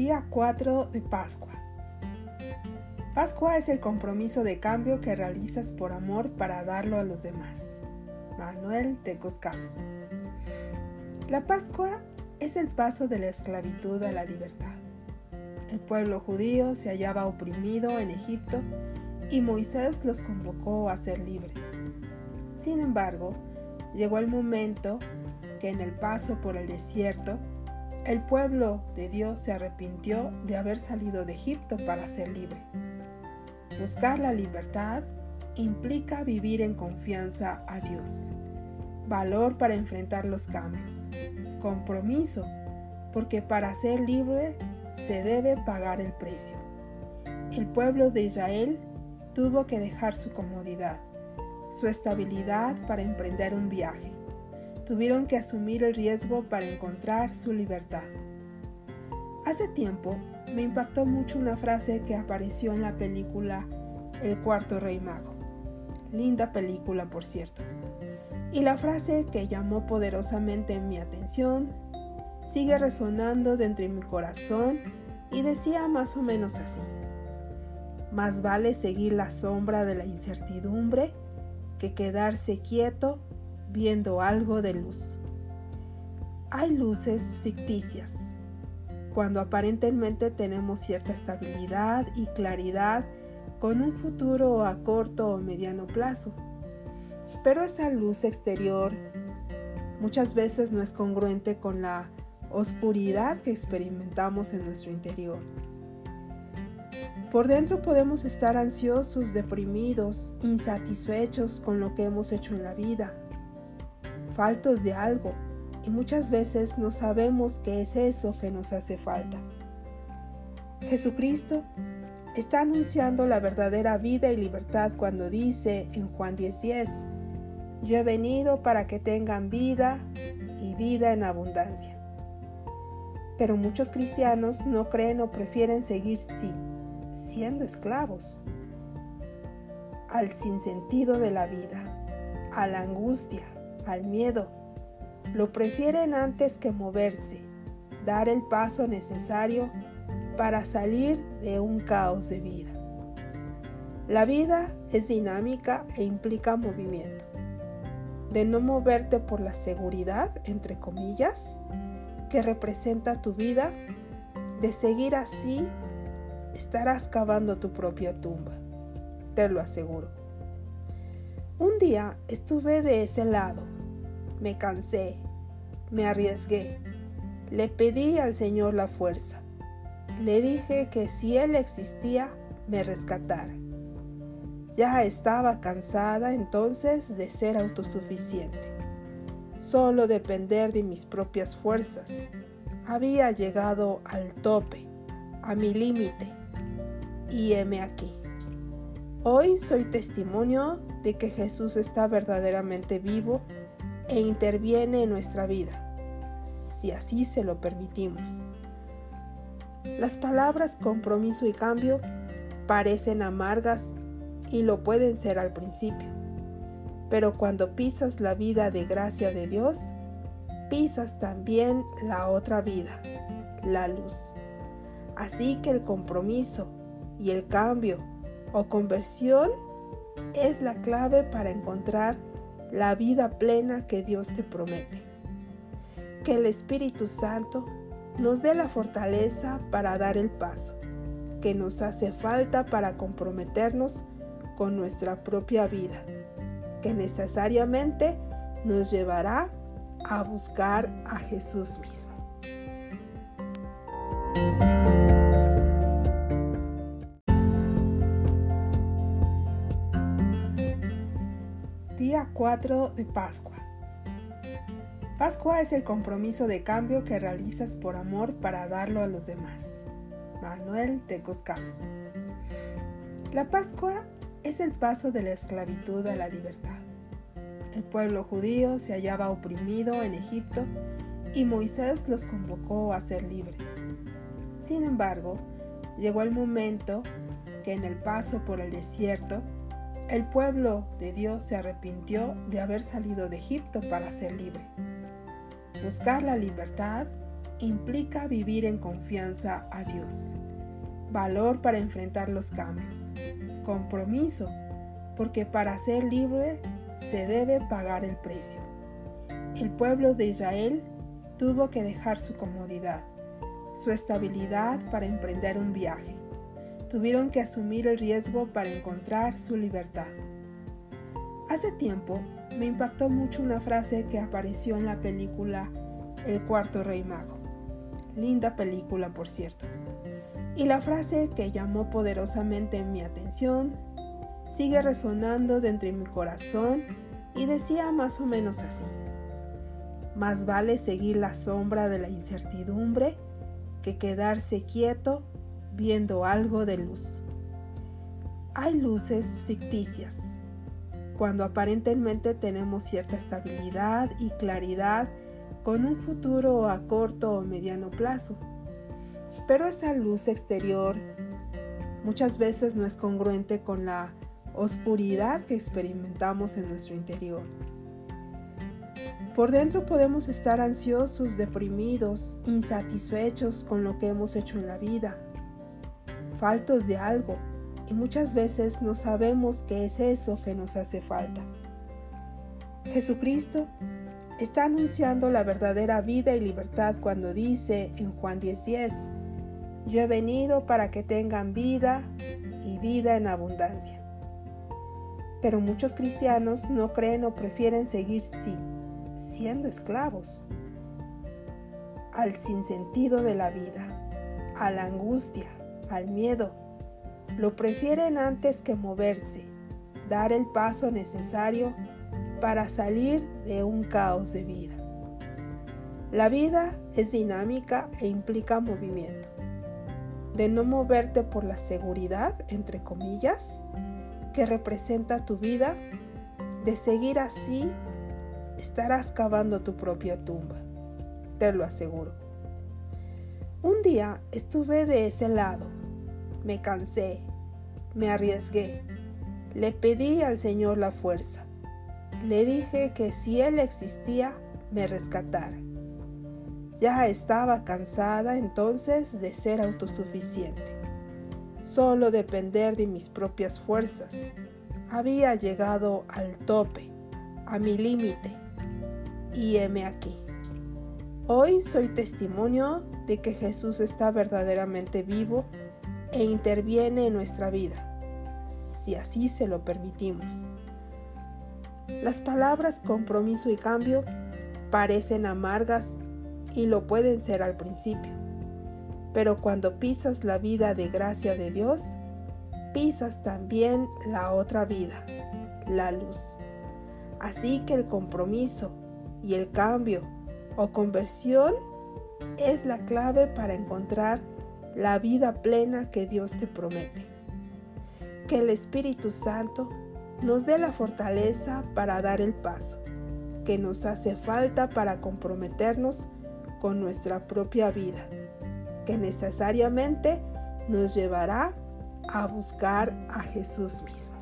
Día 4 de Pascua. Pascua es el compromiso de cambio que realizas por amor para darlo a los demás. Manuel Tecoscano. La Pascua es el paso de la esclavitud a la libertad. El pueblo judío se hallaba oprimido en Egipto y Moisés los convocó a ser libres. Sin embargo, llegó el momento que en el paso por el desierto, el pueblo de Dios se arrepintió de haber salido de Egipto para ser libre. Buscar la libertad implica vivir en confianza a Dios, valor para enfrentar los cambios, compromiso, porque para ser libre se debe pagar el precio. El pueblo de Israel tuvo que dejar su comodidad, su estabilidad para emprender un viaje tuvieron que asumir el riesgo para encontrar su libertad. Hace tiempo me impactó mucho una frase que apareció en la película El cuarto rey mago. Linda película, por cierto. Y la frase que llamó poderosamente mi atención sigue resonando dentro de mi corazón y decía más o menos así. Más vale seguir la sombra de la incertidumbre que quedarse quieto viendo algo de luz. Hay luces ficticias, cuando aparentemente tenemos cierta estabilidad y claridad con un futuro a corto o mediano plazo. Pero esa luz exterior muchas veces no es congruente con la oscuridad que experimentamos en nuestro interior. Por dentro podemos estar ansiosos, deprimidos, insatisfechos con lo que hemos hecho en la vida, faltos de algo y muchas veces no sabemos qué es eso que nos hace falta. Jesucristo está anunciando la verdadera vida y libertad cuando dice en Juan 10:10, yo he venido para que tengan vida y vida en abundancia. Pero muchos cristianos no creen o prefieren seguir sí, siendo esclavos al sinsentido de la vida, a la angustia, al miedo. Lo prefieren antes que moverse, dar el paso necesario para salir de un caos de vida. La vida es dinámica e implica movimiento. De no moverte por la seguridad, entre comillas, que representa tu vida, de seguir así, estarás cavando tu propia tumba. Te lo aseguro. Un día estuve de ese lado, me cansé, me arriesgué, le pedí al Señor la fuerza, le dije que si Él existía, me rescatara. Ya estaba cansada entonces de ser autosuficiente, solo depender de mis propias fuerzas. Había llegado al tope, a mi límite, y heme aquí. Hoy soy testimonio de que Jesús está verdaderamente vivo e interviene en nuestra vida, si así se lo permitimos. Las palabras compromiso y cambio parecen amargas y lo pueden ser al principio, pero cuando pisas la vida de gracia de Dios, pisas también la otra vida, la luz. Así que el compromiso y el cambio o conversión es la clave para encontrar la vida plena que Dios te promete. Que el Espíritu Santo nos dé la fortaleza para dar el paso que nos hace falta para comprometernos con nuestra propia vida, que necesariamente nos llevará a buscar a Jesús mismo. Día 4 de Pascua. Pascua es el compromiso de cambio que realizas por amor para darlo a los demás. Manuel Tecoscano. La Pascua es el paso de la esclavitud a la libertad. El pueblo judío se hallaba oprimido en Egipto y Moisés los convocó a ser libres. Sin embargo, llegó el momento que en el paso por el desierto el pueblo de Dios se arrepintió de haber salido de Egipto para ser libre. Buscar la libertad implica vivir en confianza a Dios, valor para enfrentar los cambios, compromiso, porque para ser libre se debe pagar el precio. El pueblo de Israel tuvo que dejar su comodidad, su estabilidad para emprender un viaje. Tuvieron que asumir el riesgo para encontrar su libertad. Hace tiempo me impactó mucho una frase que apareció en la película El cuarto rey mago. Linda película, por cierto. Y la frase que llamó poderosamente mi atención sigue resonando dentro de mi corazón y decía más o menos así. Más vale seguir la sombra de la incertidumbre que quedarse quieto viendo algo de luz. Hay luces ficticias, cuando aparentemente tenemos cierta estabilidad y claridad con un futuro a corto o mediano plazo. Pero esa luz exterior muchas veces no es congruente con la oscuridad que experimentamos en nuestro interior. Por dentro podemos estar ansiosos, deprimidos, insatisfechos con lo que hemos hecho en la vida, faltos de algo, y muchas veces no sabemos qué es eso que nos hace falta. Jesucristo está anunciando la verdadera vida y libertad cuando dice en Juan 10:10, yo he venido para que tengan vida y vida en abundancia. Pero muchos cristianos no creen o prefieren seguir sí, siendo esclavos al sinsentido de la vida, a la angustia, al miedo. Lo prefieren antes que moverse, dar el paso necesario para salir de un caos de vida. La vida es dinámica e implica movimiento. De no moverte por la seguridad, entre comillas, que representa tu vida, de seguir así, estarás cavando tu propia tumba, te lo aseguro. Un día estuve de ese lado, me cansé, me arriesgué, le pedí al Señor la fuerza, le dije que si Él existía, me rescatara. Ya estaba cansada entonces de ser autosuficiente solo depender de mis propias fuerzas. Había llegado al tope, a mi límite, y heme aquí. Hoy soy testimonio de que Jesús está verdaderamente vivo e interviene en nuestra vida, si así se lo permitimos. Las palabras compromiso y cambio parecen amargas y lo pueden ser al principio pero cuando pisas la vida de gracia de Dios, pisas también la otra vida, la luz. Así que el compromiso y el cambio o conversión es la clave para encontrar la vida plena que Dios te promete. Que el Espíritu Santo nos dé la fortaleza para dar el paso que nos hace falta para comprometernos con nuestra propia vida que necesariamente nos llevará a buscar a Jesús mismo.